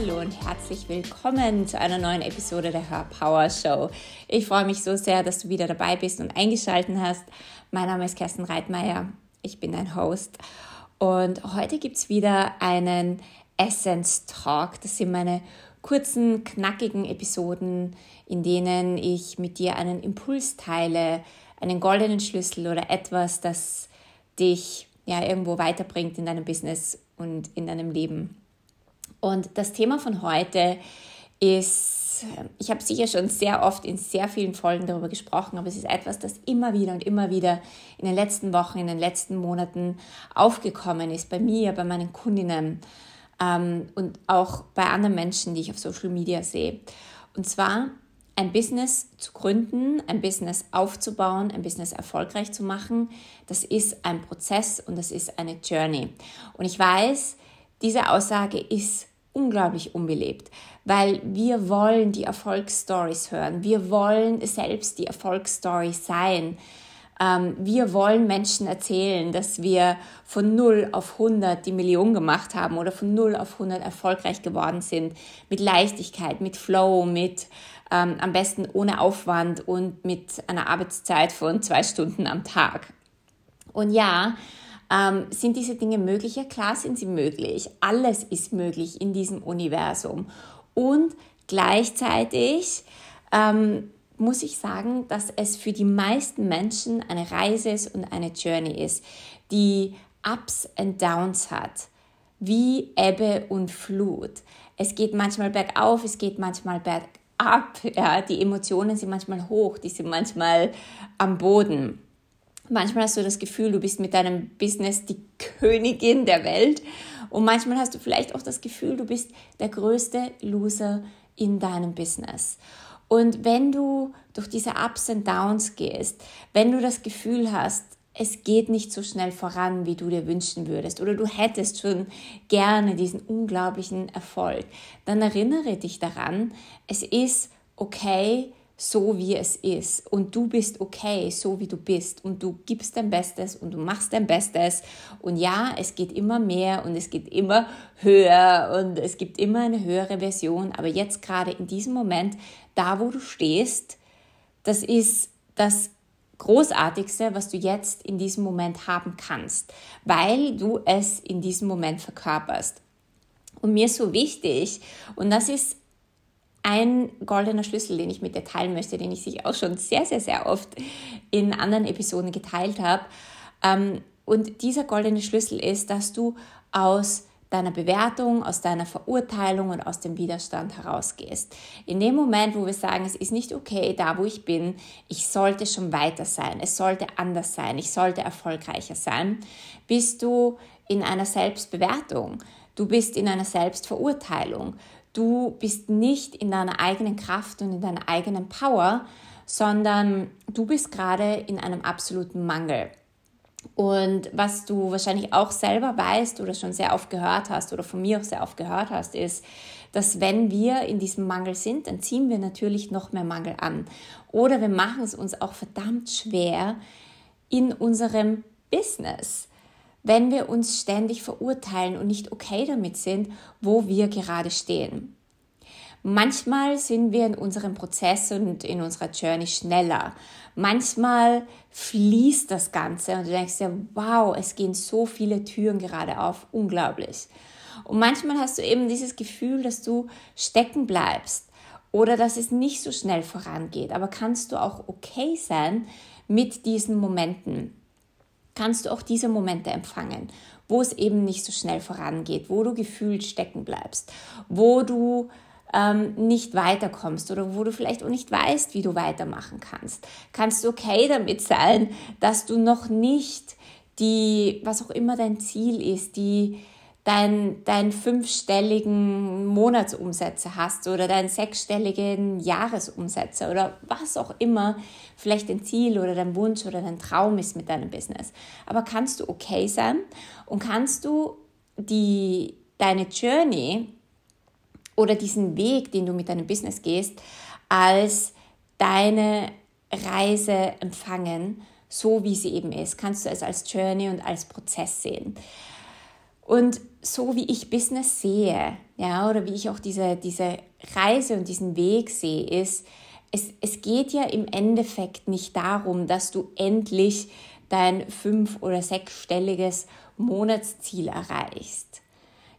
Hallo und herzlich willkommen zu einer neuen Episode der Hör Power Show. Ich freue mich so sehr, dass du wieder dabei bist und eingeschaltet hast. Mein Name ist Kerstin Reitmeier. Ich bin dein Host und heute gibt es wieder einen Essence Talk. Das sind meine kurzen, knackigen Episoden, in denen ich mit dir einen Impuls teile, einen goldenen Schlüssel oder etwas, das dich ja irgendwo weiterbringt in deinem Business und in deinem Leben. Und das Thema von heute ist, ich habe sicher schon sehr oft in sehr vielen Folgen darüber gesprochen, aber es ist etwas, das immer wieder und immer wieder in den letzten Wochen, in den letzten Monaten aufgekommen ist, bei mir, bei meinen Kundinnen ähm, und auch bei anderen Menschen, die ich auf Social Media sehe. Und zwar ein Business zu gründen, ein Business aufzubauen, ein Business erfolgreich zu machen, das ist ein Prozess und das ist eine Journey. Und ich weiß, diese Aussage ist unglaublich unbelebt, weil wir wollen die Erfolgsstories hören. Wir wollen selbst die Erfolgsstory sein. Ähm, wir wollen Menschen erzählen, dass wir von 0 auf 100 die Million gemacht haben oder von 0 auf 100 erfolgreich geworden sind. Mit Leichtigkeit, mit Flow, mit ähm, am besten ohne Aufwand und mit einer Arbeitszeit von zwei Stunden am Tag. Und ja, ähm, sind diese Dinge möglich? Ja, klar sind sie möglich. Alles ist möglich in diesem Universum. Und gleichzeitig ähm, muss ich sagen, dass es für die meisten Menschen eine Reise ist und eine Journey ist, die Ups und Downs hat, wie Ebbe und Flut. Es geht manchmal bergauf, es geht manchmal bergab. Ja, die Emotionen sind manchmal hoch, die sind manchmal am Boden. Manchmal hast du das Gefühl, du bist mit deinem Business die Königin der Welt und manchmal hast du vielleicht auch das Gefühl, du bist der größte Loser in deinem Business. Und wenn du durch diese Ups und Downs gehst, wenn du das Gefühl hast, es geht nicht so schnell voran, wie du dir wünschen würdest, oder du hättest schon gerne diesen unglaublichen Erfolg, dann erinnere dich daran, es ist okay, so wie es ist. Und du bist okay, so wie du bist. Und du gibst dein Bestes und du machst dein Bestes. Und ja, es geht immer mehr und es geht immer höher und es gibt immer eine höhere Version, aber jetzt gerade in diesem Moment, da wo du stehst, das ist das Großartigste, was du jetzt in diesem Moment haben kannst, weil du es in diesem Moment verkörperst. Und mir ist so wichtig, und das ist ein goldener Schlüssel, den ich mit dir teilen möchte, den ich sich auch schon sehr, sehr, sehr oft in anderen Episoden geteilt habe. Ähm, und dieser goldene Schlüssel ist, dass du aus deiner Bewertung, aus deiner Verurteilung und aus dem Widerstand herausgehst. In dem Moment, wo wir sagen, es ist nicht okay, da wo ich bin, ich sollte schon weiter sein, es sollte anders sein, ich sollte erfolgreicher sein, bist du in einer Selbstbewertung, du bist in einer Selbstverurteilung, Du bist nicht in deiner eigenen Kraft und in deiner eigenen Power, sondern du bist gerade in einem absoluten Mangel. Und was du wahrscheinlich auch selber weißt oder schon sehr oft gehört hast oder von mir auch sehr oft gehört hast, ist, dass wenn wir in diesem Mangel sind, dann ziehen wir natürlich noch mehr Mangel an. Oder wir machen es uns auch verdammt schwer in unserem Business wenn wir uns ständig verurteilen und nicht okay damit sind, wo wir gerade stehen. Manchmal sind wir in unserem Prozess und in unserer Journey schneller. Manchmal fließt das Ganze und du denkst dir, wow, es gehen so viele Türen gerade auf, unglaublich. Und manchmal hast du eben dieses Gefühl, dass du stecken bleibst oder dass es nicht so schnell vorangeht. Aber kannst du auch okay sein mit diesen Momenten? Kannst du auch diese Momente empfangen, wo es eben nicht so schnell vorangeht, wo du gefühlt stecken bleibst, wo du ähm, nicht weiterkommst oder wo du vielleicht auch nicht weißt, wie du weitermachen kannst. Kannst du okay damit sein, dass du noch nicht die, was auch immer dein Ziel ist, die dein, dein fünfstelligen Monatsumsätze hast oder deinen sechsstelligen Jahresumsätze oder was auch immer vielleicht dein Ziel oder dein Wunsch oder dein Traum ist mit deinem Business. Aber kannst du okay sein und kannst du die, deine Journey oder diesen Weg, den du mit deinem Business gehst, als deine Reise empfangen, so wie sie eben ist. Kannst du es als Journey und als Prozess sehen. Und so wie ich Business sehe, ja, oder wie ich auch diese, diese Reise und diesen Weg sehe, ist, es, es geht ja im Endeffekt nicht darum, dass du endlich dein fünf- oder sechsstelliges Monatsziel erreichst.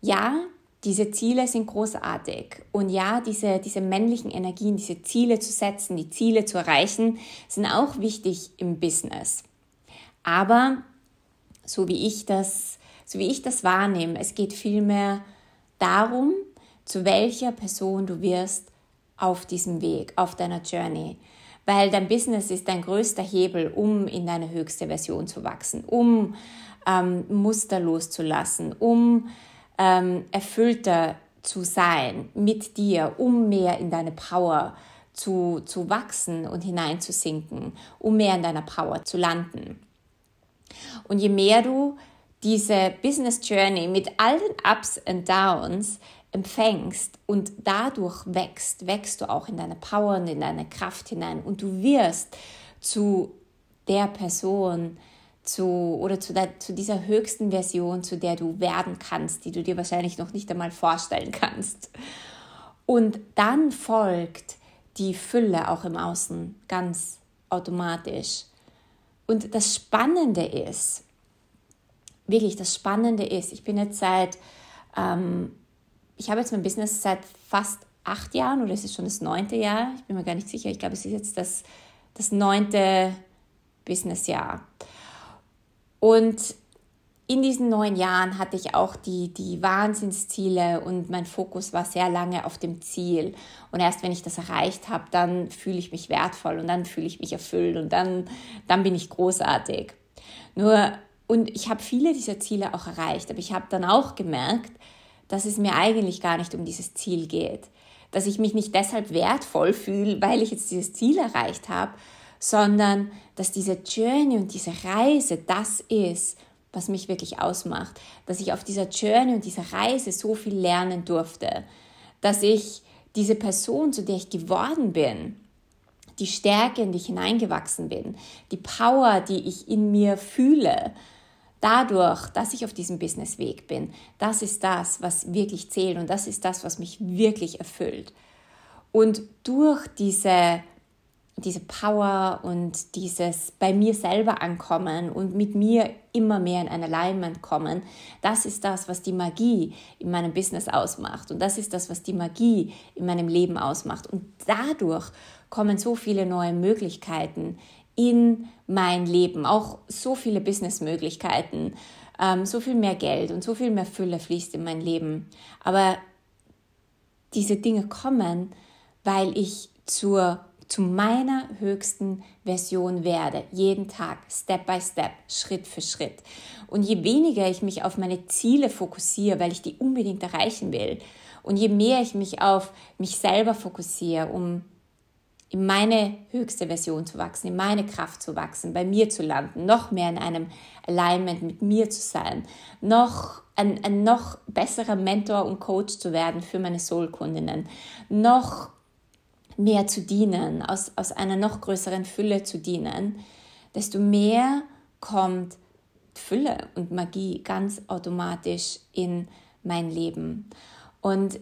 Ja, diese Ziele sind großartig. Und ja, diese, diese männlichen Energien, diese Ziele zu setzen, die Ziele zu erreichen, sind auch wichtig im Business. Aber so wie ich das, so wie ich das wahrnehme, es geht vielmehr darum, zu welcher Person du wirst auf diesem Weg, auf deiner Journey. Weil dein Business ist dein größter Hebel, um in deine höchste Version zu wachsen, um ähm, Muster loszulassen, um ähm, erfüllter zu sein mit dir, um mehr in deine Power zu, zu wachsen und hineinzusinken, um mehr in deiner Power zu landen. Und je mehr du diese Business Journey mit all den Ups und Downs empfängst und dadurch wächst, wächst du auch in deine Power und in deine Kraft hinein und du wirst zu der Person, zu oder zu, der, zu dieser höchsten Version, zu der du werden kannst, die du dir wahrscheinlich noch nicht einmal vorstellen kannst. Und dann folgt die Fülle auch im Außen ganz automatisch. Und das Spannende ist, wirklich das Spannende ist, ich bin jetzt seit, ähm, ich habe jetzt mein Business seit fast acht Jahren oder es ist schon das neunte Jahr, ich bin mir gar nicht sicher, ich glaube, es ist jetzt das, das neunte Businessjahr. Und in diesen neun Jahren hatte ich auch die, die Wahnsinnsziele und mein Fokus war sehr lange auf dem Ziel. Und erst wenn ich das erreicht habe, dann fühle ich mich wertvoll und dann fühle ich mich erfüllt und dann, dann bin ich großartig. Nur, und ich habe viele dieser Ziele auch erreicht, aber ich habe dann auch gemerkt, dass es mir eigentlich gar nicht um dieses Ziel geht. Dass ich mich nicht deshalb wertvoll fühle, weil ich jetzt dieses Ziel erreicht habe, sondern dass diese Journey und diese Reise das ist, was mich wirklich ausmacht. Dass ich auf dieser Journey und dieser Reise so viel lernen durfte. Dass ich diese Person, zu der ich geworden bin, die Stärke, in die ich hineingewachsen bin, die Power, die ich in mir fühle, dadurch, dass ich auf diesem Businessweg bin, das ist das, was wirklich zählt und das ist das, was mich wirklich erfüllt. Und durch diese diese Power und dieses bei mir selber ankommen und mit mir immer mehr in ein Alignment kommen, das ist das, was die Magie in meinem Business ausmacht und das ist das, was die Magie in meinem Leben ausmacht und dadurch kommen so viele neue Möglichkeiten in mein Leben, auch so viele Businessmöglichkeiten, ähm, so viel mehr Geld und so viel mehr Fülle fließt in mein Leben. Aber diese Dinge kommen, weil ich zur zu meiner höchsten Version werde, jeden Tag, Step by Step, Schritt für Schritt. Und je weniger ich mich auf meine Ziele fokussiere, weil ich die unbedingt erreichen will, und je mehr ich mich auf mich selber fokussiere, um in meine höchste Version zu wachsen, in meine Kraft zu wachsen, bei mir zu landen, noch mehr in einem Alignment mit mir zu sein, noch ein, ein noch besserer Mentor und Coach zu werden für meine Soul-Kundinnen, noch mehr zu dienen, aus, aus einer noch größeren Fülle zu dienen, desto mehr kommt Fülle und Magie ganz automatisch in mein Leben. Und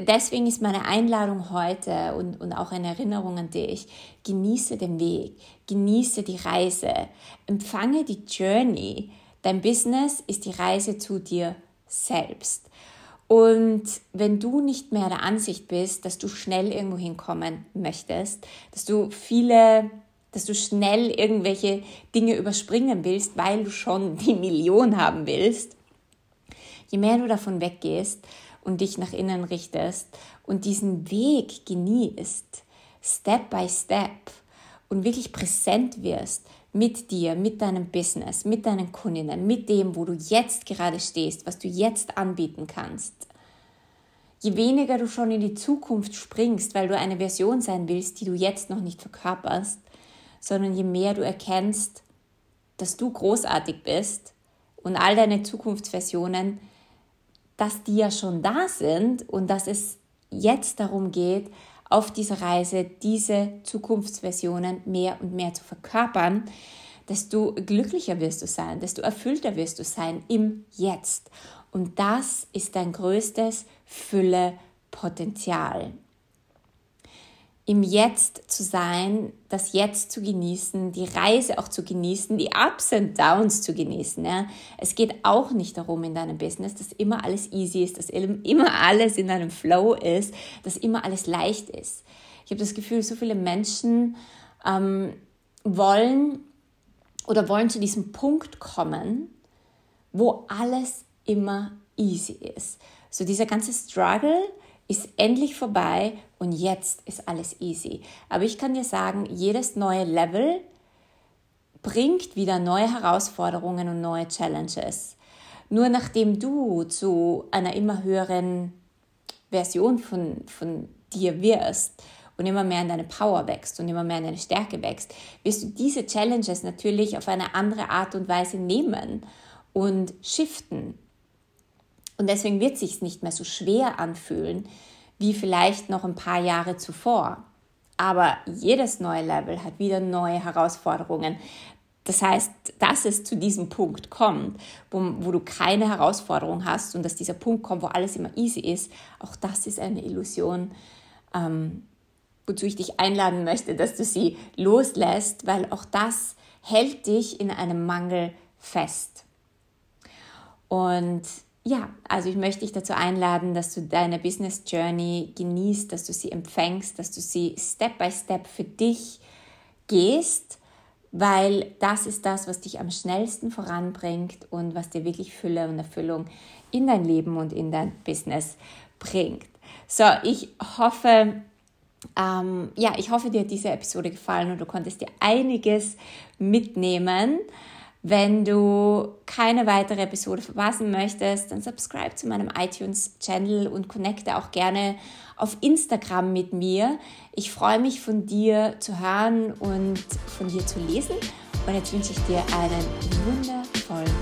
deswegen ist meine Einladung heute und, und auch eine Erinnerung an dich, genieße den Weg, genieße die Reise, empfange die Journey. Dein Business ist die Reise zu dir selbst. Und wenn du nicht mehr der Ansicht bist, dass du schnell irgendwo hinkommen möchtest, dass du viele, dass du schnell irgendwelche Dinge überspringen willst, weil du schon die Million haben willst, je mehr du davon weggehst und dich nach innen richtest und diesen Weg genießt, Step by Step und wirklich präsent wirst, mit dir, mit deinem Business, mit deinen Kundinnen, mit dem, wo du jetzt gerade stehst, was du jetzt anbieten kannst. Je weniger du schon in die Zukunft springst, weil du eine Version sein willst, die du jetzt noch nicht verkörperst, sondern je mehr du erkennst, dass du großartig bist und all deine Zukunftsversionen, dass die ja schon da sind und dass es jetzt darum geht, auf dieser Reise diese Zukunftsversionen mehr und mehr zu desto glücklicher wirst du sein, desto erfüllter wirst du sein im Jetzt. Und das ist dein größtes Füllepotenzial im Jetzt zu sein, das Jetzt zu genießen, die Reise auch zu genießen, die Ups und Downs zu genießen. Ja. Es geht auch nicht darum in deinem Business, dass immer alles easy ist, dass immer alles in deinem Flow ist, dass immer alles leicht ist. Ich habe das Gefühl, so viele Menschen ähm, wollen oder wollen zu diesem Punkt kommen, wo alles immer easy ist. So dieser ganze Struggle, ist endlich vorbei und jetzt ist alles easy. Aber ich kann dir sagen, jedes neue Level bringt wieder neue Herausforderungen und neue Challenges. Nur nachdem du zu einer immer höheren Version von, von dir wirst und immer mehr in deine Power wächst und immer mehr in deine Stärke wächst, wirst du diese Challenges natürlich auf eine andere Art und Weise nehmen und shiften und deswegen wird es sich nicht mehr so schwer anfühlen wie vielleicht noch ein paar Jahre zuvor. Aber jedes neue Level hat wieder neue Herausforderungen. Das heißt, dass es zu diesem Punkt kommt, wo, wo, du keine Herausforderung hast und dass dieser Punkt kommt, wo alles immer easy ist, auch das ist eine Illusion, ähm, wozu ich dich einladen möchte, dass du sie loslässt, weil auch das hält dich in einem Mangel fest. Und ja, also ich möchte dich dazu einladen, dass du deine Business Journey genießt, dass du sie empfängst, dass du sie Step by Step für dich gehst, weil das ist das, was dich am schnellsten voranbringt und was dir wirklich Fülle und Erfüllung in dein Leben und in dein Business bringt. So, ich hoffe, ähm, ja, ich hoffe, dir hat diese Episode gefallen und du konntest dir einiges mitnehmen. Wenn du keine weitere Episode verpassen möchtest, dann subscribe zu meinem iTunes-Channel und connecte auch gerne auf Instagram mit mir. Ich freue mich von dir zu hören und von dir zu lesen. Und jetzt wünsche ich dir einen wundervollen